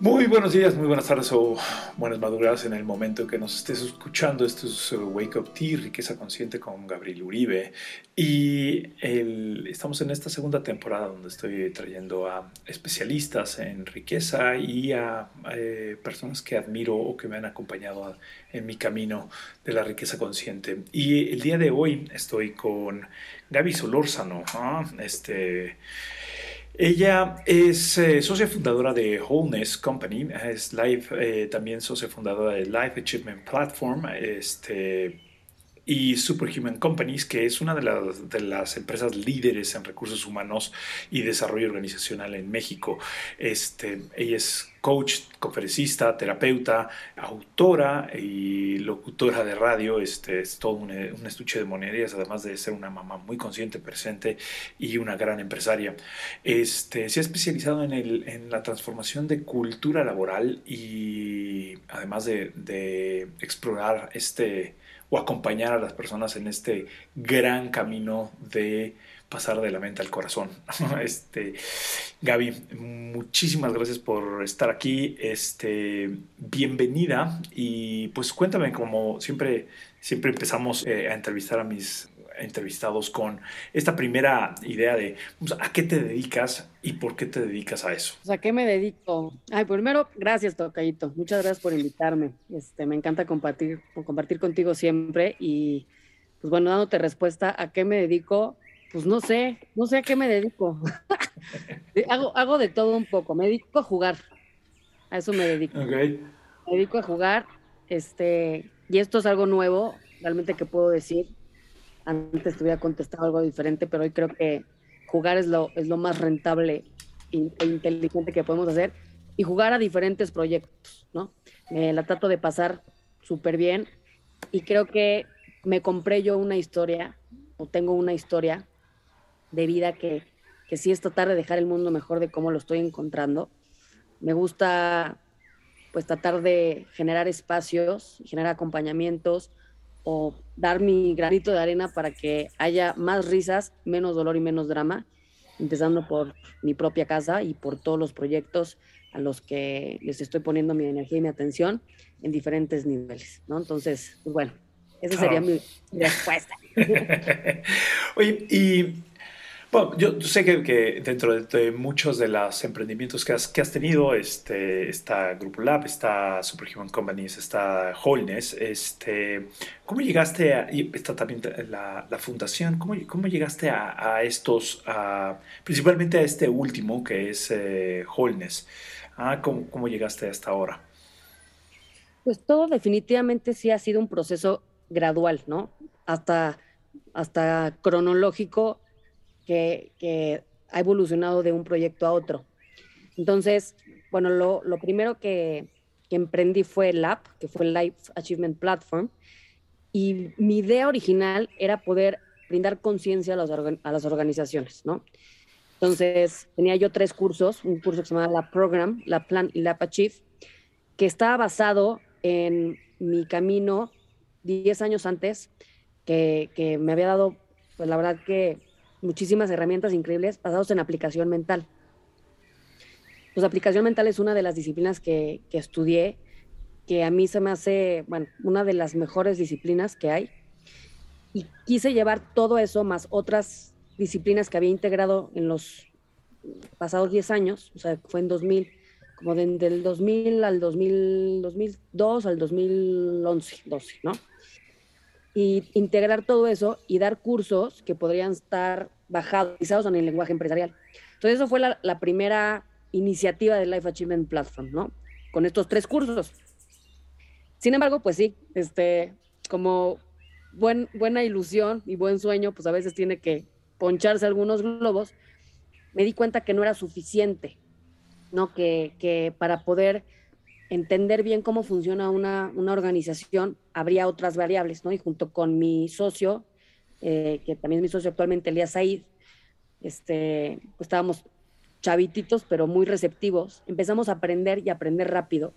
Muy buenos días, muy buenas tardes o buenas madrugadas en el momento en que nos estés escuchando. Esto es uh, Wake Up Tea, Riqueza Consciente con Gabriel Uribe. Y estamos en esta segunda temporada donde estoy trayendo a especialistas en riqueza y a eh, personas que admiro o que me han acompañado en mi camino de la riqueza consciente. Y el día de hoy estoy con Gaby Solórzano. Este ella es eh, socia fundadora de Wholeness Company, es eh, también socia fundadora de Life Achievement Platform este, y Superhuman Companies, que es una de las, de las, empresas líderes en recursos humanos y desarrollo organizacional en México. Este, ella es coach, conferencista, terapeuta, autora y locutora de radio. Este, es todo un, estuche de monerías, además de ser una mamá muy consciente, presente y una gran empresaria. Este, se ha especializado en, la transformación de cultura laboral y además de, de explorar este o acompañar a las personas en este gran camino de pasar de la mente al corazón. Este, Gaby, muchísimas gracias por estar aquí. Este, bienvenida y pues cuéntame como siempre siempre empezamos eh, a entrevistar a mis entrevistados con esta primera idea de pues, a qué te dedicas y por qué te dedicas a eso. ¿A qué me dedico? Ay, primero, gracias, Tocayito. Muchas gracias por invitarme. Este, me encanta compartir, compartir contigo siempre y, pues bueno, dándote respuesta a qué me dedico, pues no sé, no sé a qué me dedico. hago, hago de todo un poco. Me dedico a jugar. A eso me dedico. Me dedico a jugar. Este, y esto es algo nuevo, realmente que puedo decir. Antes te hubiera contestado algo diferente, pero hoy creo que jugar es lo, es lo más rentable e inteligente que podemos hacer. Y jugar a diferentes proyectos, ¿no? Me la trato de pasar súper bien. Y creo que me compré yo una historia, o tengo una historia de vida que, que sí es tratar de dejar el mundo mejor de cómo lo estoy encontrando. Me gusta pues tratar de generar espacios, generar acompañamientos o dar mi granito de arena para que haya más risas, menos dolor y menos drama, empezando por mi propia casa y por todos los proyectos a los que les estoy poniendo mi energía y mi atención en diferentes niveles, ¿no? Entonces, pues bueno, esa sería mi respuesta. Oye, y bueno, yo sé que, dentro de, muchos de los emprendimientos que has, tenido, este, está Grupo Lab, está Superhuman Companies, está Wholeness, este, ¿cómo llegaste a, y está también la, fundación, ¿cómo, llegaste a, estos, principalmente a este último que es eh, Wholeness? Ah, ¿cómo, ¿Cómo llegaste hasta ahora? Pues todo definitivamente sí ha sido un proceso gradual, ¿no? Hasta, hasta cronológico que, ha evolucionado de un proyecto a otro. Entonces, bueno, lo, primero que, emprendí fue el app, que fue el Life Achievement Platform, y mi idea original era poder brindar conciencia a, las organizaciones, ¿no? Entonces, tenía yo tres cursos, un curso que se llamaba La Program, La Plan y La Achieve, que estaba basado en mi camino 10 años antes, que, que me había dado, pues la verdad que muchísimas herramientas increíbles basadas en aplicación mental. Pues aplicación mental es una de las disciplinas que, que estudié, que a mí se me hace, bueno, una de las mejores disciplinas que hay. Y quise llevar todo eso más otras disciplinas que había integrado en los pasados 10 años, o sea, fue en 2000, como del 2000 al 2000, 2002 al 2011, 12, ¿no? Y integrar todo eso y dar cursos que podrían estar bajados en el lenguaje empresarial. Entonces, eso fue la, primera iniciativa del Life Achievement Platform, ¿no? Con estos tres cursos. Sin embargo, pues sí, este, como buen, buena ilusión y buen sueño, pues a veces tiene que poncharse algunos globos, me di cuenta que no era suficiente, ¿no? Que, que para poder entender bien cómo funciona una, organización, habría otras variables, ¿no? Y junto con mi socio, eh, que también es mi socio actualmente, Elías Said, este, pues estábamos chavititos, pero muy receptivos. Empezamos a aprender y aprender rápido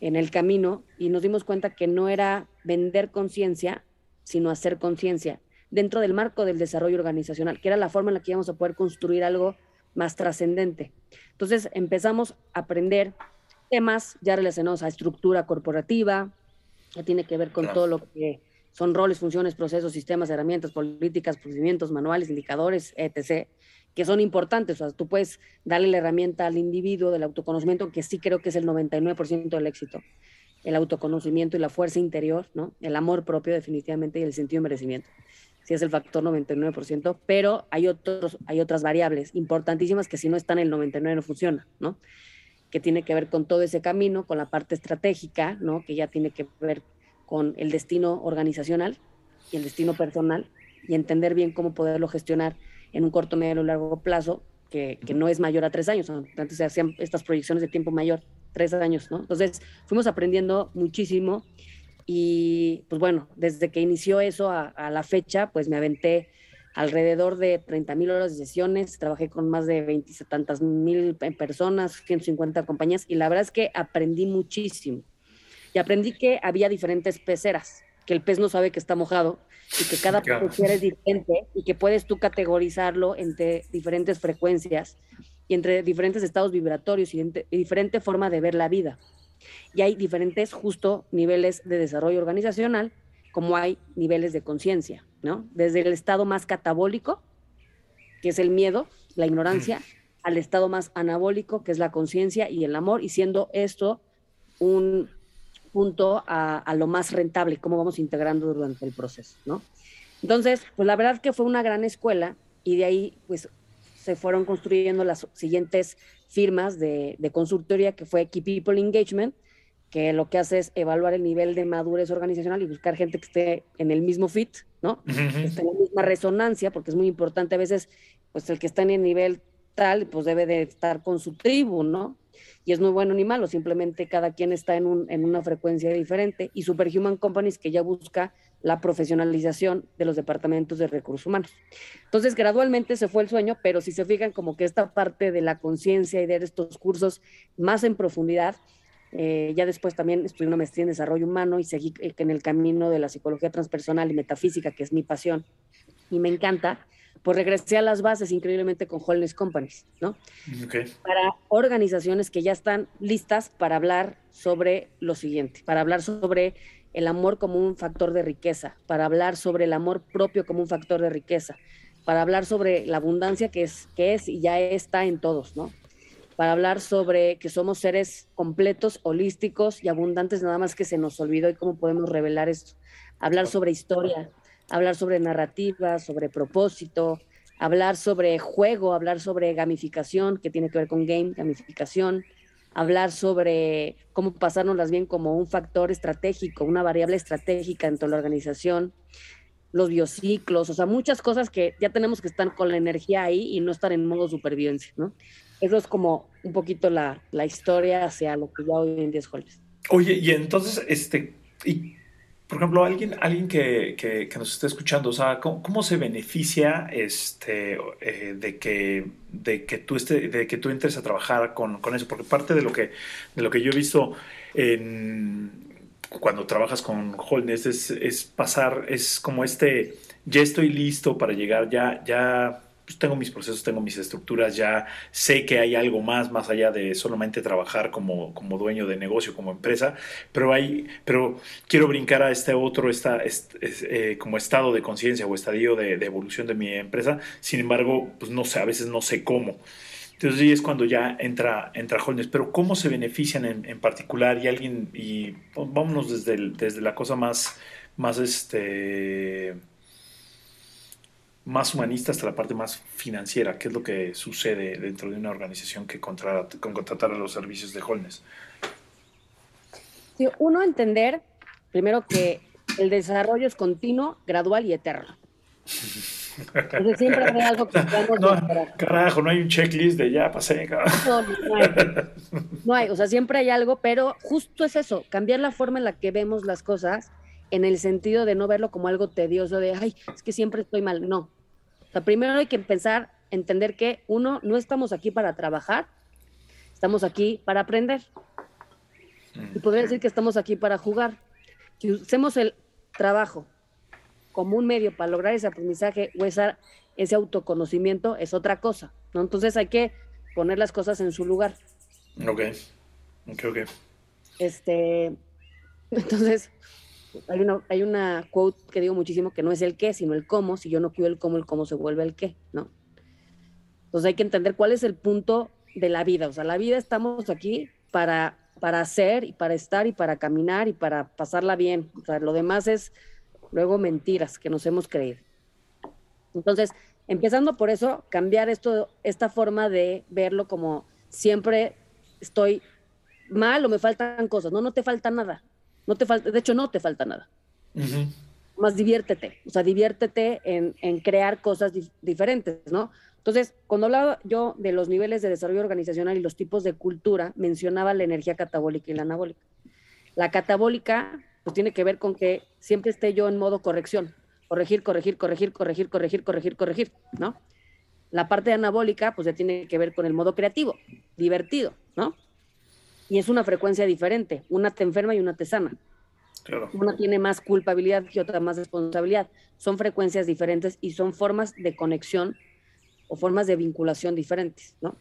en el camino y nos dimos cuenta que no era vender conciencia, sino hacer conciencia dentro del marco del desarrollo organizacional, que era la forma en la que íbamos a poder construir algo más trascendente. Entonces empezamos a aprender temas ya relacionados a estructura corporativa, que tiene que ver con todo lo que son roles, funciones, procesos, sistemas, herramientas, políticas, procedimientos, manuales, indicadores, etc., que son importantes. O sea, tú puedes darle la herramienta al individuo del autoconocimiento, que sí creo que es el 99% del éxito. El autoconocimiento y la fuerza interior, ¿no? El amor propio definitivamente y el sentido de merecimiento. Sí es el factor 99%, pero hay, otros, hay otras variables importantísimas que si no están en el 99 no funciona, ¿no? Que tiene que ver con todo ese camino, con la parte estratégica, ¿no? Que ya tiene que ver con el destino organizacional y el destino personal y entender bien cómo poderlo gestionar en un corto, medio o largo plazo que, que, no es mayor a tres años. Antes se hacían estas proyecciones de tiempo mayor, tres años, ¿no? Entonces fuimos aprendiendo muchísimo y pues bueno, desde que inició eso a, a la fecha, pues me aventé alrededor de 30 mil horas de sesiones, trabajé con más de 20 tantas mil personas, 150 compañías y la verdad es que aprendí muchísimo y aprendí que había diferentes peceras, que el pez no sabe que está mojado y que cada pecera es diferente y que puedes tú categorizarlo entre diferentes frecuencias y entre diferentes estados vibratorios y, y diferente forma de ver la vida. Y hay diferentes justo niveles de desarrollo organizacional como hay niveles de conciencia, ¿no? Desde el estado más catabólico, que es el miedo, la ignorancia, al estado más anabólico, que es la conciencia y el amor, y siendo esto un, punto a, lo más rentable, cómo vamos integrando durante el proceso, ¿no? Entonces, pues la verdad que fue una gran escuela y de ahí, pues, se fueron construyendo las siguientes firmas de, consultoría, que fue Key People Engagement, que lo que hace es evaluar el nivel de madurez organizacional y buscar gente que esté en el mismo fit, ¿no? Que esté en la misma resonancia, porque es muy importante a veces, pues el que está en el nivel tal, pues debe de estar con su tribu, ¿no? y es muy bueno ni malo, simplemente cada quien está en, un, en una frecuencia diferente y Superhuman Companies que ya busca la profesionalización de los departamentos de recursos humanos. Entonces, gradualmente se fue el sueño, pero si se fijan como que esta parte de la conciencia y de estos cursos más en profundidad, eh, ya después también estudié una maestría en desarrollo humano y seguí eh, en el camino de la psicología transpersonal y metafísica, que es mi pasión y me encanta pues regresé a las bases increíblemente con Holness Companies, ¿no? Para organizaciones que ya están listas para hablar sobre lo siguiente, para hablar sobre el amor como un factor de riqueza, para hablar sobre el amor propio como un factor de riqueza, para hablar sobre la abundancia que es, que es y ya está en todos, ¿no? Para hablar sobre que somos seres completos, holísticos y abundantes, nada más que se nos olvidó y cómo podemos revelar esto. Hablar sobre historia, hablar sobre narrativa, sobre propósito, hablar sobre juego, hablar sobre gamificación, que tiene que ver con game, gamificación, hablar sobre cómo pasárnoslas bien como un factor estratégico, una variable estratégica dentro de la organización, los biociclos, o sea, muchas cosas que ya tenemos que estar con la energía ahí y no estar en modo supervivencia, ¿no? Eso es como un poquito la, la historia hacia lo que ya hoy en día es Oye, y entonces, este, ¿y por ejemplo, alguien, alguien que, que, nos esté escuchando, o sea, ¿cómo, se beneficia este, eh, de, que, de, que tú esté, de que tú entres a trabajar con, con, eso? Porque parte de lo que, de lo que yo he visto en, cuando trabajas con Holness es, es pasar, es como este, ya estoy listo para llegar, ya, ya pues tengo mis procesos, tengo mis estructuras, ya sé que hay algo más, más allá de solamente trabajar como, como dueño de negocio, como empresa, pero hay, pero quiero brincar a este otro esta, eh, como estado de conciencia o estadio de, evolución de mi empresa, sin embargo, pues no sé, a veces no sé cómo. Entonces ahí es cuando ya entra, entra jóvenes, pero ¿cómo se benefician en, particular? Y alguien, y pues, vámonos desde, desde la cosa más, más este más humanista hasta la parte más financiera. ¿Qué es lo que sucede dentro de una organización que contrata, con contratar a los servicios de Holness? uno, entender primero que el desarrollo es continuo, gradual y eterno. Entonces siempre hay algo que no, carajo, no hay un checklist de ya pasé. No, no hay. no hay, o sea, siempre hay algo, pero justo es eso, cambiar la forma en la que vemos las cosas en el sentido de no verlo como algo tedioso de, ay, es que siempre estoy mal. No, primero hay que pensar, entender que uno, no estamos aquí para trabajar, estamos aquí para aprender. Y podría decir que estamos aquí para jugar. Si usemos el trabajo como un medio para lograr ese aprendizaje o ese autoconocimiento, es otra cosa, ¿no? Entonces hay que poner las cosas en su lugar. Ok. Ok, ok. Este, entonces, hay una, hay una quote que digo muchísimo que no es el qué, sino el cómo. Si yo no cuido el cómo, el cómo se vuelve el qué, ¿no? Entonces hay que entender cuál es el punto de la vida. O sea, la vida estamos aquí para, para hacer y para estar y para caminar y para pasarla bien. O sea, lo demás es luego mentiras que nos hemos creído. Entonces, empezando por eso, cambiar esto, esta forma de verlo como siempre estoy mal o me faltan cosas. No, no te falta nada. No te falta, de hecho, no te falta nada. Más diviértete, o sea, diviértete en, en crear cosas diferentes, ¿no? Entonces, cuando hablaba yo de los niveles de desarrollo organizacional y los tipos de cultura, mencionaba la energía catabólica y la anabólica. La catabólica, pues tiene que ver con que siempre esté yo en modo corrección, corregir, corregir, corregir, corregir, corregir, corregir, corregir, ¿no? La parte anabólica, pues ya tiene que ver con el modo creativo, divertido, ¿no? Y es una frecuencia diferente. Una te enferma y una te sana. Una tiene más culpabilidad que otra más responsabilidad. Son frecuencias diferentes y son formas de conexión o formas de vinculación diferentes, ¿no?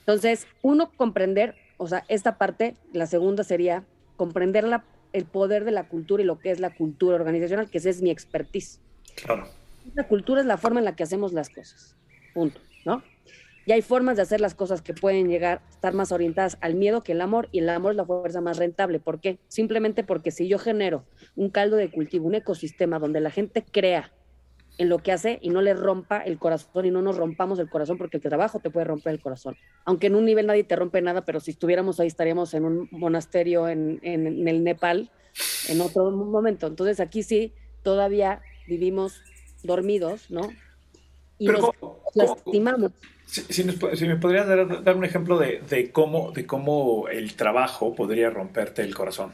Entonces, uno comprender, o sea, esta parte, la segunda sería comprender la, el poder de la cultura y lo que es la cultura organizacional, que esa es mi expertise. Claro. La cultura es la forma en la que hacemos las cosas. Punto, ¿no? Y hay formas de hacer las cosas que pueden llegar a estar más orientadas al miedo que el amor, y el amor es la fuerza más rentable. ¿Por qué? Simplemente porque si yo genero un caldo de cultivo, un ecosistema donde la gente crea en lo que hace y no le rompa el corazón y no nos rompamos el corazón porque el trabajo te puede romper el corazón. Aunque en un nivel nadie te rompe nada, pero si estuviéramos ahí estaríamos en un monasterio en, en el Nepal en otro momento. Entonces aquí sí todavía vivimos dormidos, ¿no? Y nos lastimamos. Si, me podrías dar, un ejemplo de, cómo, de cómo el trabajo podría romperte el corazón.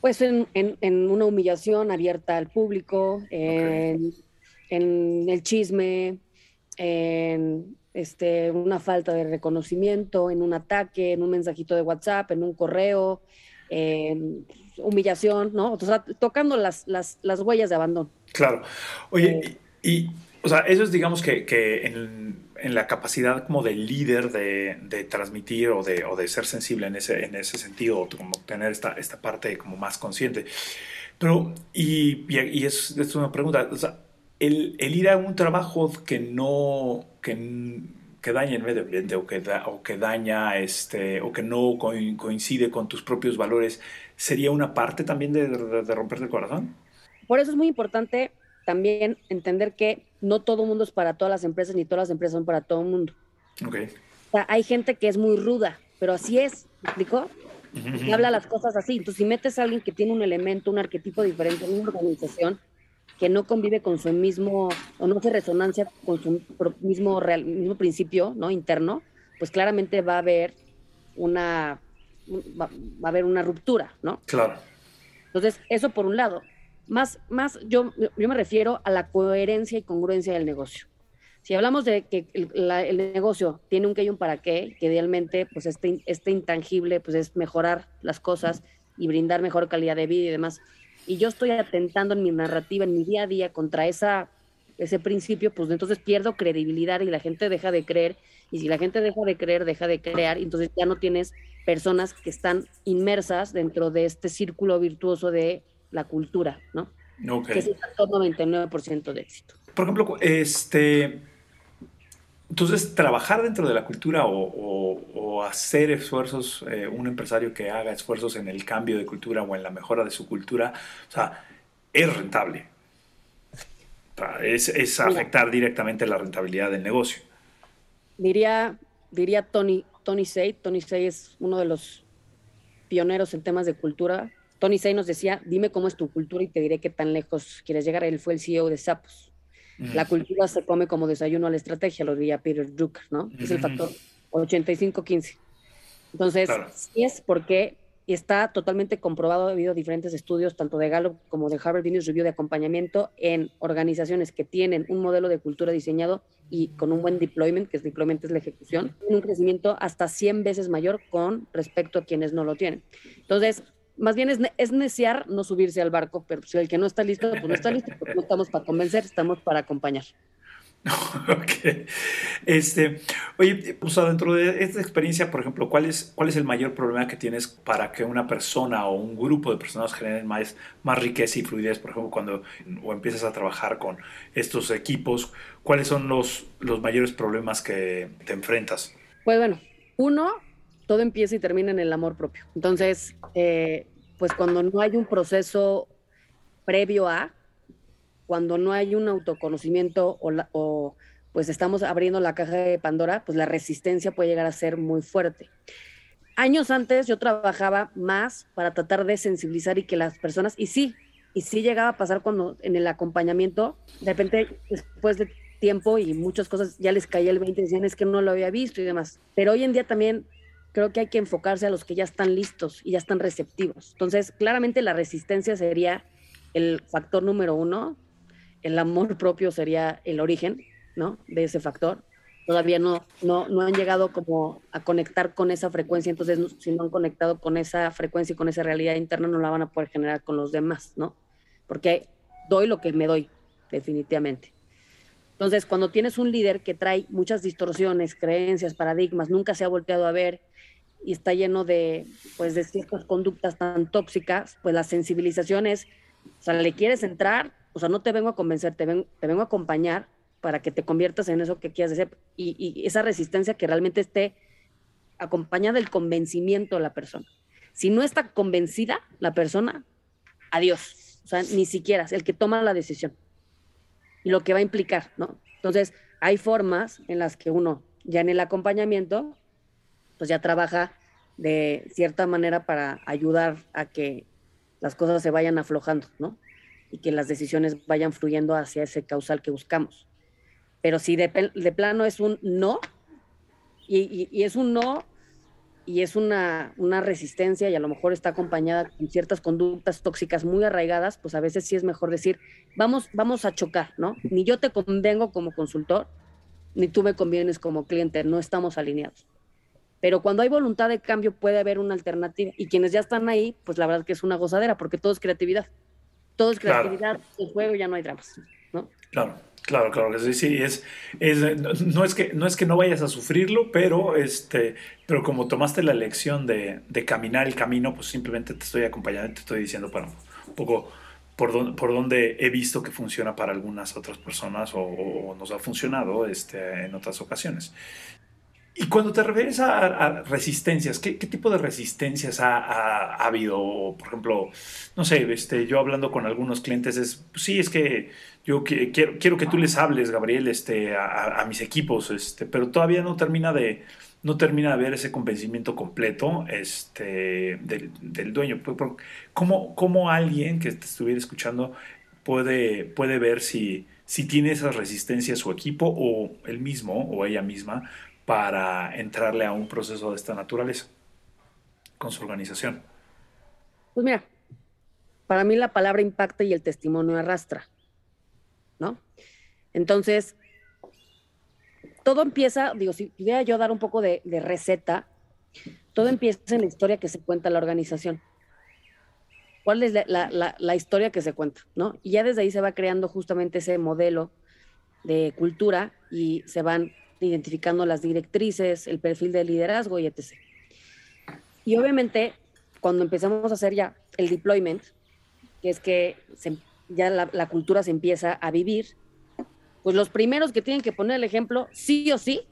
Pues en, una humillación abierta al público, en, el chisme, en este, una falta de reconocimiento, en un ataque, en un mensajito de WhatsApp, en un correo, en humillación, ¿no? O sea, tocando las, las, huellas de abandono. Claro. Oye, eh, y o sea, eso es, digamos, que, que en, en, la capacidad como de líder de, de transmitir o de, o de, ser sensible en ese, en ese sentido, o como tener esta, esta parte como más consciente. Pero, y, y, es, es, una pregunta, o sea, el, el, ir a un trabajo que no, que, que daña el medio ambiente o que, da, o que daña, este, o que no coincide con tus propios valores, ¿sería una parte también de, de, romperte el corazón? Por eso es muy importante también entender que no todo mundo es para todas las empresas, ni todas las empresas son para todo el mundo. Okay. O sea, hay gente que es muy ruda, pero así es, ¿me explicó? Y habla las cosas así. Entonces, si metes a alguien que tiene un elemento, un arquetipo diferente en una organización, que no convive con su mismo, o no hace resonancia con su mismo, real, mismo principio ¿no? interno, pues claramente va a haber una, va, va a haber una ruptura, ¿no? Claro. Entonces, eso por un lado más, más yo, yo me refiero a la coherencia y congruencia del negocio. Si hablamos de que el, negocio tiene un qué y un para qué, que idealmente pues este, este intangible pues es mejorar las cosas y brindar mejor calidad de vida y demás, y yo estoy atentando en mi narrativa, en mi día a día contra esa, ese principio, pues entonces pierdo credibilidad y la gente deja de creer, y si la gente deja de creer, deja de crear, entonces ya no tienes personas que están inmersas dentro de este círculo virtuoso de la cultura, ¿no? Okay. Que es el 99% de éxito. Por ejemplo, este, entonces, trabajar dentro de la cultura o, hacer esfuerzos, eh, un empresario que haga esfuerzos en el cambio de cultura o en la mejora de su cultura, o sea, es rentable. es, afectar directamente la rentabilidad del negocio. Diría, diría Tony, Tony Say, Tony Say es uno de los pioneros en temas de cultura, Tony Say nos decía, dime cómo es tu cultura y te diré qué tan lejos quieres llegar. Él fue el CEO de Sapos. La cultura se come como desayuno a la estrategia, lo diría Peter Drucker, ¿no? Es el factor 85-15. Entonces, sí es porque está totalmente comprobado, ha habido diferentes estudios, tanto de Gallup como de Harvard Business Review de acompañamiento en organizaciones que tienen un modelo de cultura diseñado y con un buen deployment, que es deployment es la ejecución, un crecimiento hasta 100 veces mayor con respecto a quienes no lo tienen. Entonces, más bien es, es neciar no subirse al barco, pero si el que no está listo, pues no está listo, porque no estamos para convencer, estamos para acompañar. ok. Este, oye, o sea, dentro de esta experiencia, por ejemplo, ¿cuál es, ¿cuál es el mayor problema que tienes para que una persona o un grupo de personas generen más, más riqueza y fluidez? Por ejemplo, cuando o empiezas a trabajar con estos equipos, ¿cuáles son los, los mayores problemas que te enfrentas? Pues bueno, uno, todo empieza y termina en el amor propio. Entonces, eh, pues cuando no hay un proceso previo a, cuando no hay un autoconocimiento o, pues estamos abriendo la caja de Pandora, pues la resistencia puede llegar a ser muy fuerte. Años antes yo trabajaba más para tratar de sensibilizar y que las personas, y sí, y sí llegaba a pasar cuando en el acompañamiento, de repente después de tiempo y muchas cosas ya les caía el 20 y decían es que no lo había visto y demás. Pero hoy en día también creo que hay que enfocarse a los que ya están listos y ya están receptivos. Entonces, claramente la resistencia sería el factor número uno, el amor propio sería el origen, ¿no? De ese factor. Todavía no, no, no han llegado como a conectar con esa frecuencia, entonces si no han conectado con esa frecuencia y con esa realidad interna, no la van a poder generar con los demás, ¿no? Porque doy lo que me doy, definitivamente. Entonces, cuando tienes un líder que trae muchas distorsiones, creencias, paradigmas, nunca se ha volteado a ver y está lleno de, pues, de ciertas conductas tan tóxicas, pues la sensibilización es, o sea, le quieres entrar, o sea, no te vengo a convencer, te, te vengo a acompañar para que te conviertas en eso que quieras hacer y, y esa resistencia que realmente esté acompañada del convencimiento de la persona. Si no está convencida la persona, adiós. O sea, ni siquiera es el que toma la decisión y lo que va a implicar, ¿no? Entonces, hay formas en las que uno ya en el acompañamiento, pues ya trabaja de cierta manera para ayudar a que las cosas se vayan aflojando, ¿no? Y que las decisiones vayan fluyendo hacia ese causal que buscamos. Pero si de, plano es un no, y, es un no, y es una, una, resistencia y a lo mejor está acompañada con ciertas conductas tóxicas muy arraigadas, pues a veces sí es mejor decir, vamos, vamos a chocar, ¿no? Ni yo te convengo como consultor, ni tú me convienes como cliente, no estamos alineados. Pero cuando hay voluntad de cambio puede haber una alternativa. Y quienes ya están ahí, pues la verdad que es una gozadera, porque todo es creatividad. Todo es creatividad, el juego ya no hay dramas, ¿no? Claro. Claro, claro, sí, sí, es, es, no, es que, no es que no vayas a sufrirlo, pero, este, pero como tomaste la lección de, de caminar el camino, pues simplemente te estoy acompañando, te estoy diciendo, bueno, un poco por, don, por donde he visto que funciona para algunas otras personas o, nos ha funcionado este, en otras ocasiones. Y cuando te refieres a, resistencias, ¿qué, tipo de resistencias ha, habido? Por ejemplo, no sé, este, yo hablando con algunos clientes es, sí, es que yo quiero, quiero que tú les hables, Gabriel, este, a, mis equipos, este, pero todavía no termina de, no termina de ver ese convencimiento completo este, del, dueño. ¿Cómo, ¿Cómo, alguien que te estuviera escuchando puede, puede ver si, si tiene esas resistencias su equipo o él mismo o ella misma para entrarle a un proceso de esta naturaleza con su organización? Pues mira, para mí la palabra impacta y el testimonio arrastra, ¿no? Entonces, todo empieza, digo, si pudiera yo dar un poco de, receta, todo empieza en la historia que se cuenta la organización. ¿Cuál es la, la, historia que se cuenta? ¿no? Y ya desde ahí se va creando justamente ese modelo de cultura y se van identificando las directrices, el perfil de liderazgo y etc. Y obviamente, cuando empezamos a hacer ya el deployment, que es que ya la, cultura se empieza a vivir, pues los primeros que tienen que poner el ejemplo, sí o sí,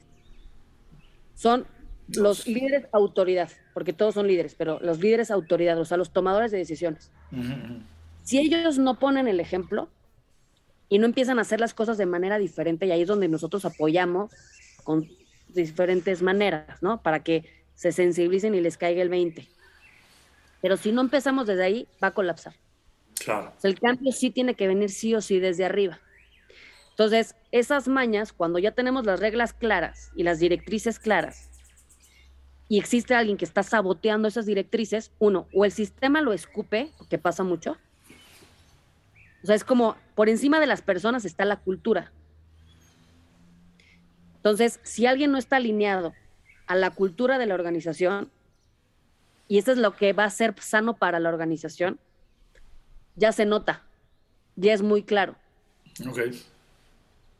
son los líderes autoridad, porque todos son líderes, pero los líderes autoridad, o sea, los tomadores de decisiones. Si ellos no ponen el ejemplo y no empiezan a hacer las cosas de manera diferente, y ahí es donde nosotros apoyamos con diferentes maneras, ¿no? Para que se sensibilicen y les caiga el 20. Pero si no empezamos desde ahí, va a colapsar. Claro. el cambio sí tiene que venir sí o sí desde arriba. Entonces, esas mañas, cuando ya tenemos las reglas claras y las directrices claras, y existe alguien que está saboteando esas directrices, uno, o el sistema lo escupe, que pasa mucho. O sea, es como por encima de las personas está la cultura. Entonces, si alguien no está alineado a la cultura de la organización, y eso es lo que va a ser sano para la organización, ya se nota, ya es muy claro. Ok.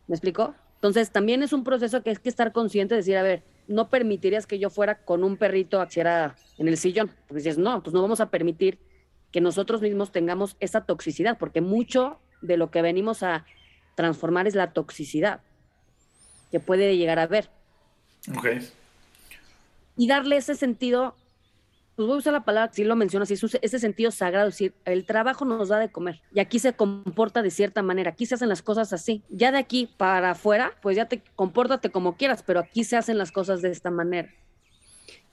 ¿Me explicó? Entonces, también es un proceso que hay que estar consciente de decir, a ver, no permitirías que yo fuera con un perrito a en el sillón. Pues dices, no, pues no vamos a permitir que nosotros mismos tengamos esa toxicidad, porque mucho de lo que venimos a transformar es la toxicidad que puede llegar a ver. Ok. Y darle ese sentido, pues voy a usar la palabra, si lo mencionas, ese sentido sagrado, es decir, el trabajo nos da de comer y aquí se comporta de cierta manera, aquí se hacen las cosas así. Ya de aquí para afuera, pues ya te compórtate como quieras, pero aquí se hacen las cosas de esta manera.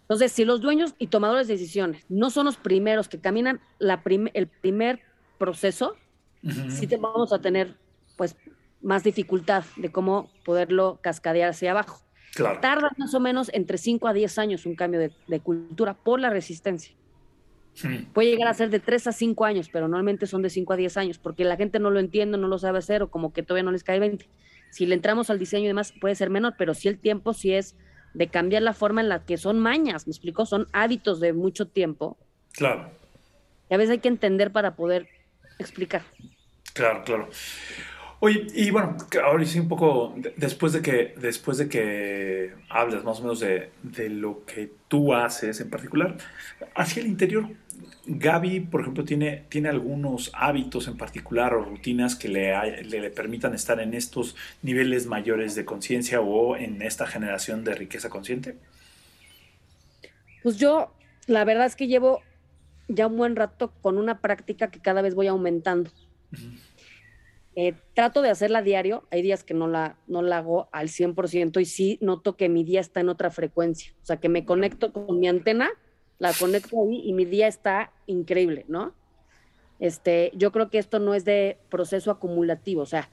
Entonces, si los dueños y tomadores de decisiones no son los primeros que caminan la el primer proceso, sí te vamos a tener pues más dificultad de cómo poderlo cascadear hacia abajo. Tarda más o menos entre 5 a 10 años un cambio de, cultura por la resistencia. Puede llegar a ser de 3 a 5 años, pero normalmente son de 5 a 10 años, porque la gente no lo entiende, no lo sabe hacer o como que todavía no les cae 20. Si le entramos al diseño y demás, puede ser menor, pero si el tiempo sí es de cambiar la forma en la que son mañas, ¿me explico? Son hábitos de mucho tiempo. Claro. Y a veces hay que entender para poder explicar. Claro, claro. Oye, y bueno, ahora sí un poco, después de que, después de que hablas más o menos de, lo que tú haces en particular, hacia el interior, Gaby, por ejemplo, tiene, tiene algunos hábitos en particular o rutinas que le, le, permitan estar en estos niveles mayores de conciencia o en esta generación de riqueza consciente. Pues yo, la verdad es que llevo ya un buen rato con una práctica que cada vez voy aumentando. Eh, trato de hacerla diario, hay días que no la, no la hago al 100% y sí noto que mi día está en otra frecuencia, o sea, que me conecto con mi antena, la conecto ahí y mi día está increíble, ¿no? Este, yo creo que esto no es de proceso acumulativo, o sea,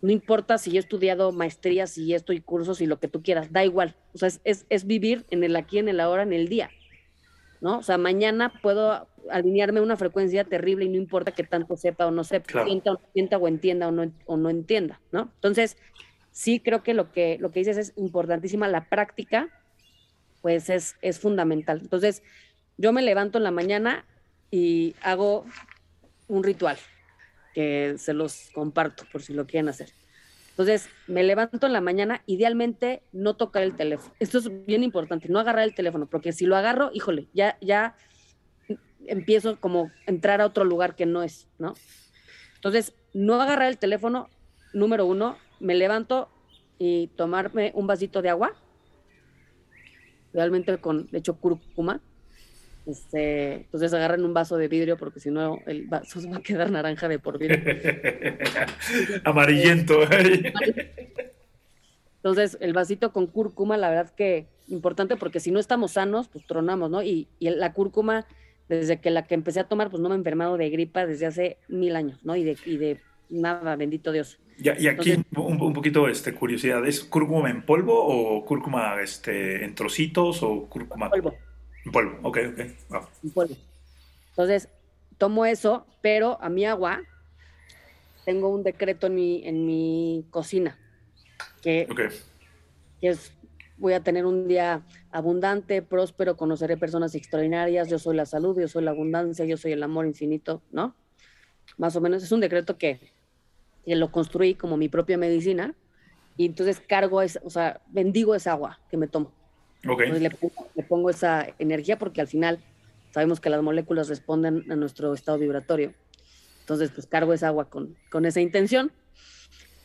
no importa si yo he estudiado maestrías y esto y cursos y lo que tú quieras, da igual, o sea, es, es vivir en el aquí, en el ahora, en el día. ¿No? O sea, mañana puedo alinearme a una frecuencia terrible y no importa que tanto sepa o no sepa, sienta, o, sienta, o entienda o no, o no entienda, ¿no? Entonces, sí creo que lo que, lo que dices es importantísima, la práctica, pues es, es fundamental. Entonces, yo me levanto en la mañana y hago un ritual que se los comparto por si lo quieren hacer. Entonces, me levanto en la mañana, idealmente no tocar el teléfono. Esto es bien importante, no agarrar el teléfono, porque si lo agarro, híjole, ya, ya empiezo como entrar a otro lugar que no es, ¿no? Entonces, no agarrar el teléfono, número uno, me levanto y tomarme un vasito de agua, realmente con, de hecho, cúrcuma, este, entonces agarran un vaso de vidrio porque si no el vaso se va a quedar naranja de por vida. Amarillento. entonces el vasito con cúrcuma, la verdad que importante porque si no estamos sanos, pues tronamos, ¿no? Y, la cúrcuma, desde que la que empecé a tomar, pues no me he enfermado de gripa desde hace mil años, ¿no? Y de, y de nada, bendito Dios. y aquí un, poquito este, curiosidad, ¿es cúrcuma en polvo o cúrcuma este, en trocitos o cúrcuma? Polvo. Polvo, ok, ok. Polvo. Entonces, tomo eso, pero a mi agua tengo un decreto en mi, en mi cocina que, es voy a tener un día abundante, próspero, conoceré personas extraordinarias, yo soy la salud, yo soy la abundancia, yo soy el amor infinito, ¿no? Más o menos es un decreto que, que lo construí como mi propia medicina y entonces cargo, esa, o sea, bendigo esa agua que me tomo. Le, pongo, esa energía porque al final sabemos que las moléculas responden a nuestro estado vibratorio. Entonces, pues cargo esa agua con, con esa intención.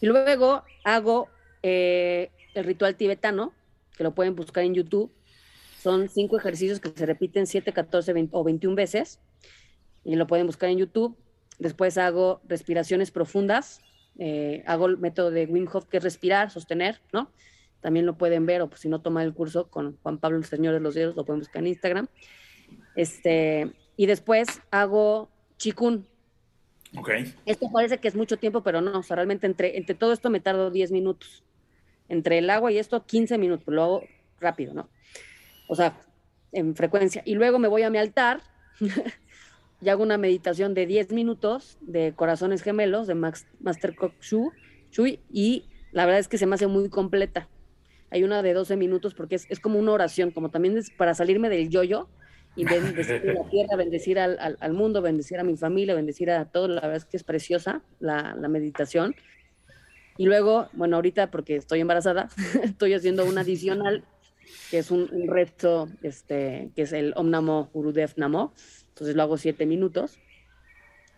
Y luego hago eh, el ritual tibetano, que lo pueden buscar en YouTube. Son cinco ejercicios que se repiten 7, 14 o 21 veces. Y lo pueden buscar en YouTube. Después hago respiraciones profundas. Eh, hago el método de Wim Hof, que es respirar, sostener, ¿no? También lo pueden ver, o pues, si no toma el curso con Juan Pablo el Señor de los Cielos, lo pueden buscar en Instagram. Este, y después hago chikun. Ok. Esto parece que es mucho tiempo, pero no, o sea, realmente entre, entre todo esto me tardo 10 minutos. Entre el agua y esto, 15 minutos, lo hago rápido, ¿no? O sea, en frecuencia. Y luego me voy a mi altar y hago una meditación de 10 minutos de corazones gemelos de Max, Master Kok Shui, y la verdad es que se me hace muy completa hay una de 12 minutos porque es, como una oración, como también es para salirme del yoyo y bendecir la tierra, bendecir al, mundo, bendecir a mi familia, bendecir a todo. La verdad es que es preciosa la, meditación. Y luego, bueno, ahorita porque estoy embarazada, estoy haciendo un adicional, que es un, resto, este, que es el Om Namo Gurudev Namo. Entonces lo hago siete minutos.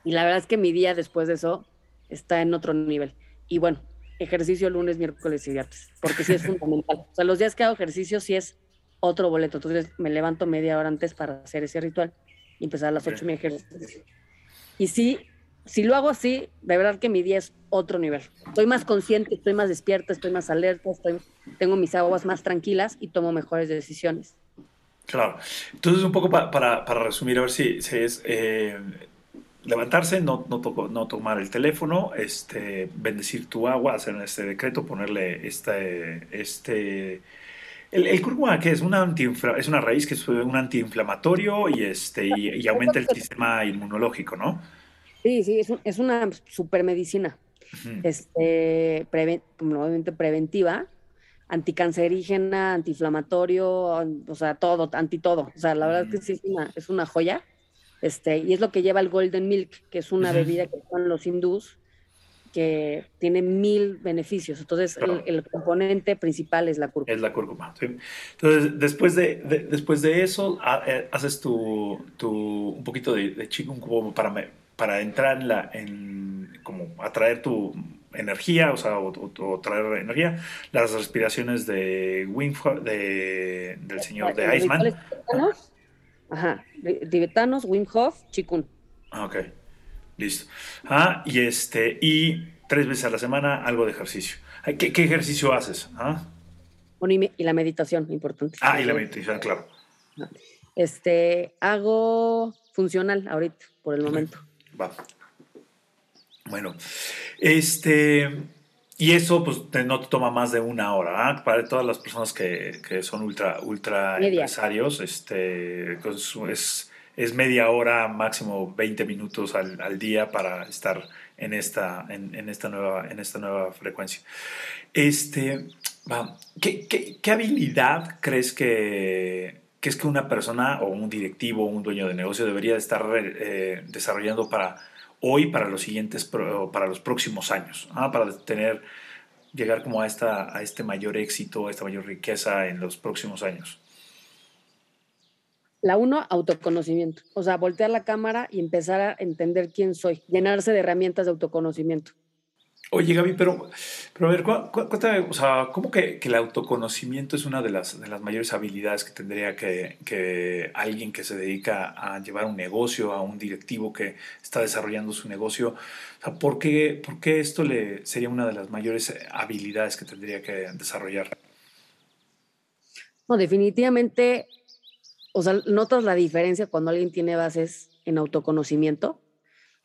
Y la verdad es que mi día después de eso está en otro nivel. Y bueno, ejercicio lunes, miércoles y viernes, porque sí es fundamental. O sea, los días que hago ejercicio sí es otro boleto. Entonces me levanto media hora antes para hacer ese ritual y empezar a las ocho mi ejercicio. Y sí, si lo hago así, de verdad que mi día es otro nivel. Estoy más consciente, estoy más despierta, estoy más alerta, estoy, tengo mis aguas más tranquilas y tomo mejores decisiones. Claro. Entonces, un poco para, para resumir, a ver si, si es eh, levantarse, no, no, no tomar el teléfono, este, bendecir tu agua, hacer este decreto, ponerle este, este el, el cúrcuma, que es una, es una raíz que es un antiinflamatorio y, este, y, aumenta el sistema inmunológico, ¿no? Sí, sí, es, es una supermedicina. este, obviamente preventiva, anticancerígena, antiinflamatorio, o sea, todo, anti todo. O sea, la verdad es que sí es una, es una joya. Este, y es lo que lleva el Golden Milk, que es una bebida que son los hindús, que tiene mil beneficios. Entonces, el, componente principal es la cúrcuma. Es la cúrcuma. Entonces, después de, después de eso, eh, haces tu, tu, un poquito de, de como para, para entrar en la, en, como atraer tu energía, o sea, o, traer energía, las respiraciones de Wim de, del señor de Iceman. Ajá, tibetanos, Wim Hof, Chikun. Ah, ok. Listo. Ah, y este, y tres veces a la semana algo de ejercicio. ¿Qué, qué ejercicio haces? ¿Ah? y la meditación, importante. Ah, y la meditación, claro. Este, hago funcional ahorita, por el momento. Va. Bueno, este, y eso pues no te toma más de una hora. Para todas las personas que, que son ultra, ultra empresarios, este, pues, es es media hora, máximo 20 minutos al, día para estar en esta, en, esta nueva, en esta nueva frecuencia. Este, ¿qué, habilidad crees que, es que una persona o un directivo o un dueño de negocio debería estar eh, desarrollando para hoy, para los siguientes, para los próximos años, para tener, llegar como a, esta, a este mayor éxito, a esta mayor riqueza en los próximos años? La uno, autoconocimiento. O sea, voltear la cámara y empezar a entender quién soy, llenarse de herramientas de autoconocimiento. Oye, Gaby, pero, pero a ver, cuéntame, o sea, ¿cómo que, el autoconocimiento es una de las, de las mayores habilidades que tendría que, que, alguien que se dedica a llevar un negocio, a un directivo que está desarrollando su negocio? O ¿por qué, por qué esto le sería una de las mayores habilidades que tendría que desarrollar? No, definitivamente o sea, notas la diferencia cuando alguien tiene bases en autoconocimiento,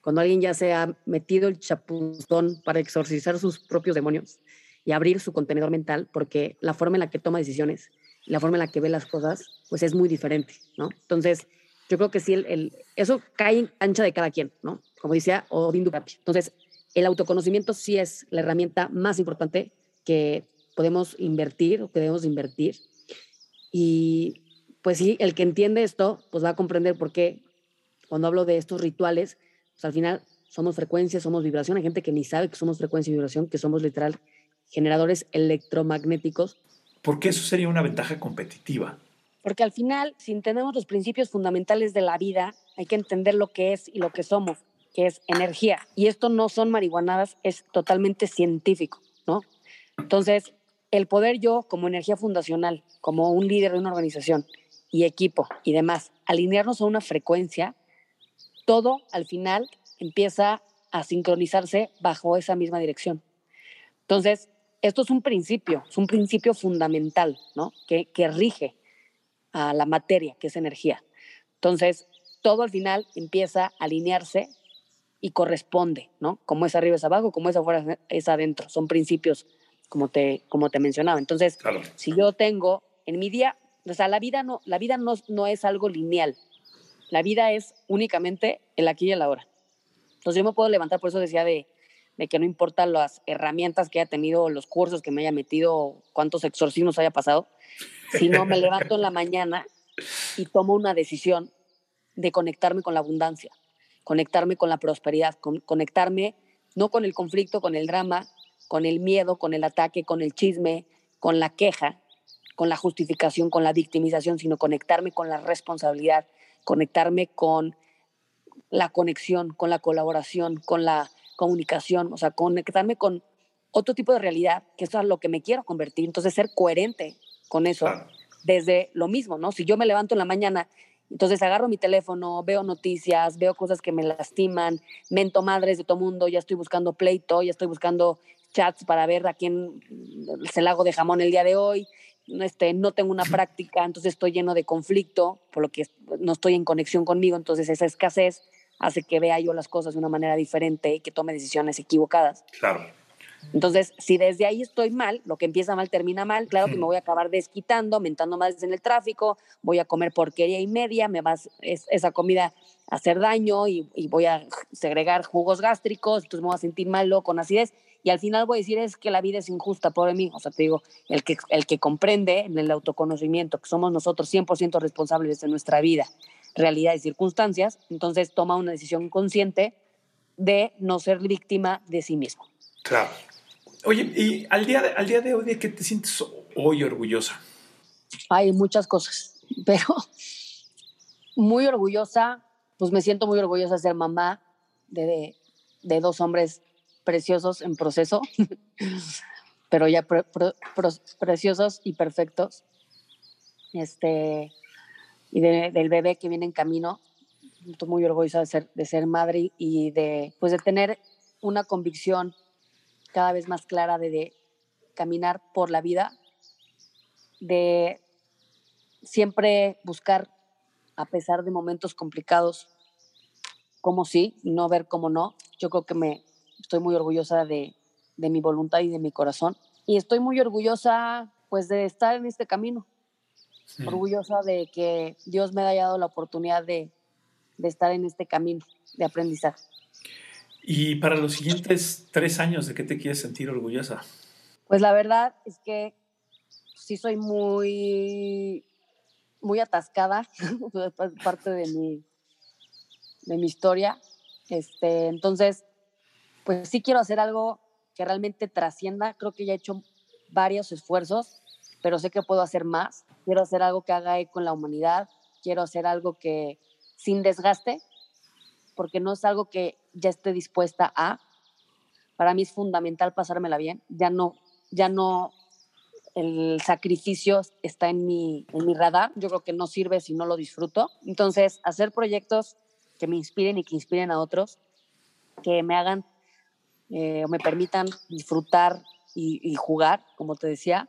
cuando alguien ya se ha metido el chapuzón para exorcizar sus propios demonios y abrir su contenedor mental, porque la forma en la que toma decisiones, la forma en la que ve las cosas, pues es muy diferente, ¿no? Entonces, yo creo que sí, el, eso cae en de cada quien, ¿no? Como decía Odín Dupapi. Entonces, el autoconocimiento sí es la herramienta más importante que podemos invertir o que debemos invertir. Y pues sí, el que entiende esto, pues va a comprender por qué cuando hablo de estos rituales, pues al final somos frecuencia, somos vibración. Hay gente que ni sabe que somos frecuencia y vibración, que somos literal generadores electromagnéticos. ¿Por qué eso sería una ventaja competitiva? Porque al final, si entendemos los principios fundamentales de la vida, hay que entender lo que es y lo que somos, que es energía. Y esto no son marihuanadas, es totalmente científico, ¿no? Entonces, el poder yo como energía fundacional, como un líder de una organización, y equipo y demás, alinearnos a una frecuencia, todo al final empieza a sincronizarse bajo esa misma dirección. Entonces, esto es un principio, es un principio fundamental, ¿no? Que, que rige a la materia, que es energía. Entonces, todo al final empieza a alinearse y corresponde, ¿no? Como es arriba es abajo, como es afuera es adentro. Son principios, como te, como te mencionaba. Entonces, si yo tengo en mi día o sea, la vida no, la vida no, no es algo lineal. La vida es únicamente el aquí y el ahora. Entonces yo me puedo levantar, por eso decía de, que no importa las herramientas que haya tenido, los cursos que me haya metido, cuántos exorcismos haya pasado, sino me levanto en la mañana y tomo una decisión de conectarme con la abundancia, conectarme con la prosperidad, conectarme no con el conflicto, con el drama, con el miedo, con el ataque, con el chisme, con la queja, con la justificación, con la victimización, sino conectarme con la responsabilidad, conectarme con la conexión, con la colaboración, con la comunicación, o sea, conectarme con otro tipo de realidad, que eso es a lo que me quiero convertir. Entonces, ser coherente con eso, desde lo mismo, ¿no? Si yo me levanto en la mañana, entonces agarro mi teléfono, veo noticias, veo cosas que me lastiman, mento madres de todo mundo, ya estoy buscando pleito, ya estoy buscando chats para ver a quién se la hago de jamón el día de hoy, este, no tengo una práctica, entonces estoy lleno de conflicto, por lo que no estoy en conexión conmigo, entonces esa escasez hace que vea yo las cosas de una manera diferente y que tome decisiones equivocadas. Claro. Entonces, si desde ahí estoy mal, lo que empieza mal termina mal, claro que me voy a acabar desquitando, aumentando más en el tráfico, voy a comer porquería y media, me va esa comida a hacer daño y, y, voy a segregar jugos gástricos, entonces me voy a sentir malo con acidez y al final voy a decir es que la vida es injusta, por mí. O sea, te digo, el que, el que comprende en el autoconocimiento que somos nosotros 100% responsables de nuestra vida, realidad y circunstancias, entonces toma una decisión consciente de no ser víctima de sí mismo. Claro. Oye, y al día de, al día de hoy, ¿de qué te sientes hoy orgullosa? Hay muchas cosas, pero muy orgullosa, pues me siento muy orgullosa de ser mamá de, de dos hombres preciosos en proceso, pero ya preciosos y perfectos. Este, y del bebé que viene en camino. Estoy muy orgullosa de ser, madre y de, pues de tener una convicción cada vez más clara de, caminar por la vida, de siempre buscar, a pesar de momentos complicados, como sí no ver como no. Yo creo que me, estoy muy orgullosa de, de mi voluntad y de mi corazón. Y estoy muy orgullosa pues de estar en este camino. Orgullosa de que Dios me haya dado la oportunidad de, de estar en este camino de aprendizaje. Y para los siguientes tres años, ¿de qué te quieres sentir orgullosa? Pues la verdad es que sí soy muy, muy atascada, parte de mi, de mi historia. Este, entonces, pues sí quiero hacer algo que realmente trascienda. Creo que ya he hecho varios esfuerzos, pero sé que puedo hacer más. Quiero hacer algo que haga eco en la humanidad. Quiero hacer algo que sin desgaste, porque no es algo que ya esté dispuesta a. Para mí es fundamental pasármela bien. Ya no, ya no el sacrificio está en mi, en mi radar. Yo creo que no sirve si no lo disfruto. Entonces, hacer proyectos que me inspiren y que inspiren a otros, que me hagan eh, me permitan disfrutar y, jugar, como te decía,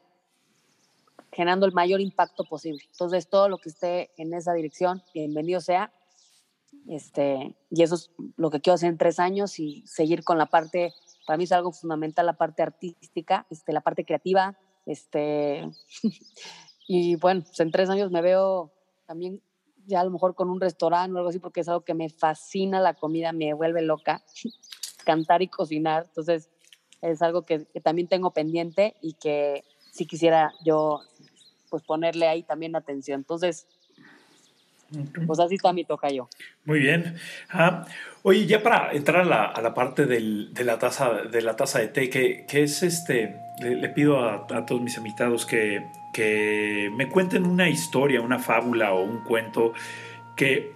generando el mayor impacto posible. Entonces, todo lo que esté en esa dirección, bienvenido sea. Este, y eso es lo que quiero hacer en tres años y seguir con la parte, para mí es algo fundamental, la parte artística, este, la parte creativa. Este, y bueno, pues en tres años me veo también ya a lo mejor con un restaurante o algo así, porque es algo que me fascina la comida, me vuelve loca cantar y cocinar. Entonces, es algo que, también tengo pendiente y que sí quisiera yo pues ponerle ahí también atención. Entonces, pues así está mi tocayo. Muy bien. Ah, oye, ya para entrar a la, a la parte del, de, la taza, de la taza de té, que, que es este, le, pido a, a, todos mis invitados que, que me cuenten una historia, una fábula o un cuento que,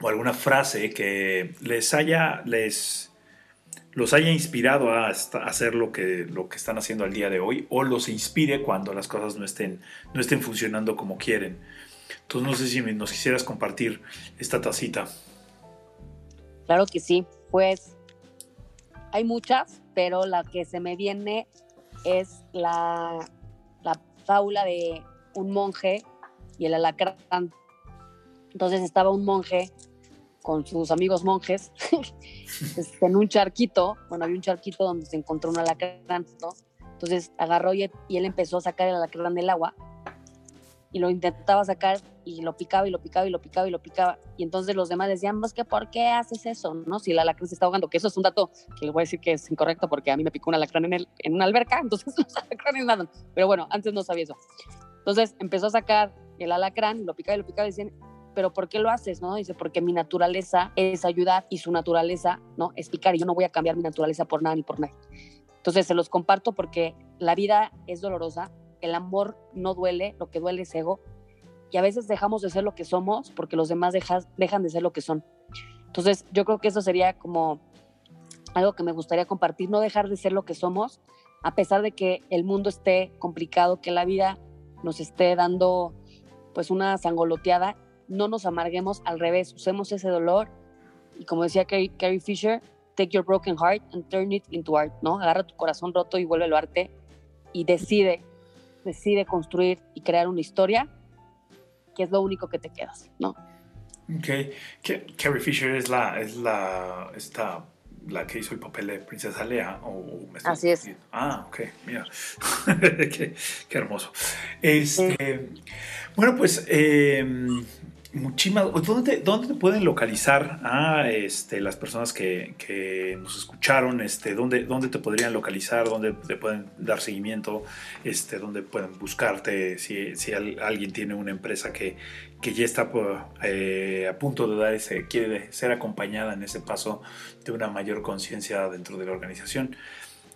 o alguna frase que les haya, les, los haya inspirado a hacer lo que, lo que están haciendo al día de hoy o los inspire cuando las cosas no estén, no estén funcionando como quieren. Entonces no sé si nos quisieras compartir esta tacita. Claro que sí, pues hay muchas, pero la que se me viene es la, la fábula de un monje y el alacrán. Entonces estaba un monje con sus amigos monjes este, en un charquito, bueno, había un charquito donde se encontró un alacrán, ¿no? Entonces agarró y, él empezó a sacar el alacrán del agua y lo intentaba sacar y lo picaba y lo picaba y lo picaba y lo picaba. Y entonces los demás decían, pues que ¿por qué haces eso? ¿No? Si el alacrán se está ahogando, que eso es un dato que les voy a decir que es incorrecto porque a mí me picó un alacrán en, el, en una alberca, entonces los alacranes nadan. Pero bueno, antes no sabía eso. Entonces empezó a sacar el alacrán, lo picaba y lo picaba y decían, pero ¿por qué lo haces? ¿no? Dice, porque mi naturaleza es ayudar y su naturaleza, ¿no? Es picar y yo no voy a cambiar mi naturaleza por nada ni por nadie. Entonces se los comparto porque la vida es dolorosa, el amor no duele, lo que duele es ego, y a veces dejamos de ser lo que somos porque los demás dejan de ser lo que son. Entonces yo creo que eso sería como algo que me gustaría compartir, no dejar de ser lo que somos, a pesar de que el mundo esté complicado, que la vida nos esté dando pues una sangoloteada, no nos amarguemos, al revés, usemos ese dolor y como decía Carrie, Fisher, take your broken heart and turn it into art, ¿no? Agarra tu corazón roto y vuélvelo arte y decide, decide construir y crear una historia que es lo único que te quedas, ¿no? Ok. Carrie Fisher es la, es la, esta la que hizo el papel de Princesa Lea. O Así es. Ah, ok, mira. qué, hermoso. Este, Bueno, pues eh, muchísimas. ¿Dónde, ¿Dónde te pueden localizar a este, las personas que, que, nos escucharon? Este, ¿dónde, ¿Dónde te podrían localizar? ¿Dónde te pueden dar seguimiento? Este, ¿Dónde pueden buscarte? Si, si alguien tiene una empresa que, que ya está eh, a punto de dar ese, quiere ser acompañada en ese paso de una mayor conciencia dentro de la organización.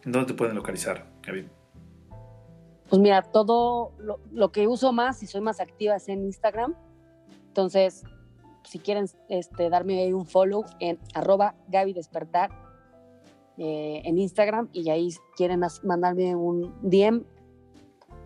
¿Dónde te pueden localizar? Pues mira, todo lo, lo, que uso más y soy más activa es en Instagram. Entonces, si quieren este, darme un follow en arroba Gaby Despertar eh, en Instagram y ahí quieren mandarme un DM,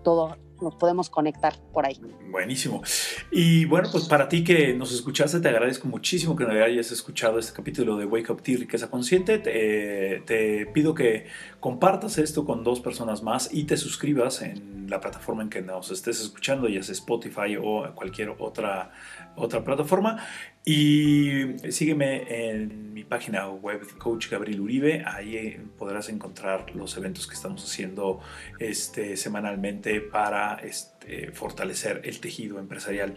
todo nos podemos conectar por ahí. Buenísimo. Y bueno, pues para ti que nos escuchaste, te agradezco muchísimo que nos hayas escuchado este capítulo de Wake Up Tea Riqueza Consciente. Te, te, pido que compartas esto con dos personas más y te suscribas en la plataforma en que nos estés escuchando, ya sea Spotify o cualquier otra, otra plataforma. Y sígueme en mi página web, Coach Gabriel Uribe. Ahí podrás encontrar los eventos que estamos haciendo este, semanalmente para este, fortalecer el tejido empresarial.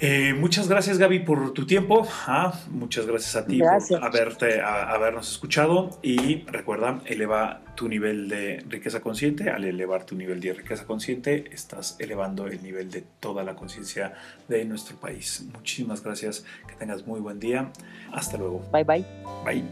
Eh, muchas gracias Gaby por tu tiempo, ah, muchas gracias a ti por haberte, habernos escuchado y recuerda, eleva tu nivel de riqueza consciente, al elevar tu nivel de riqueza consciente estás elevando el nivel de toda la conciencia de nuestro país. Muchísimas gracias, que tengas muy buen día, hasta luego. Bye bye. Bye.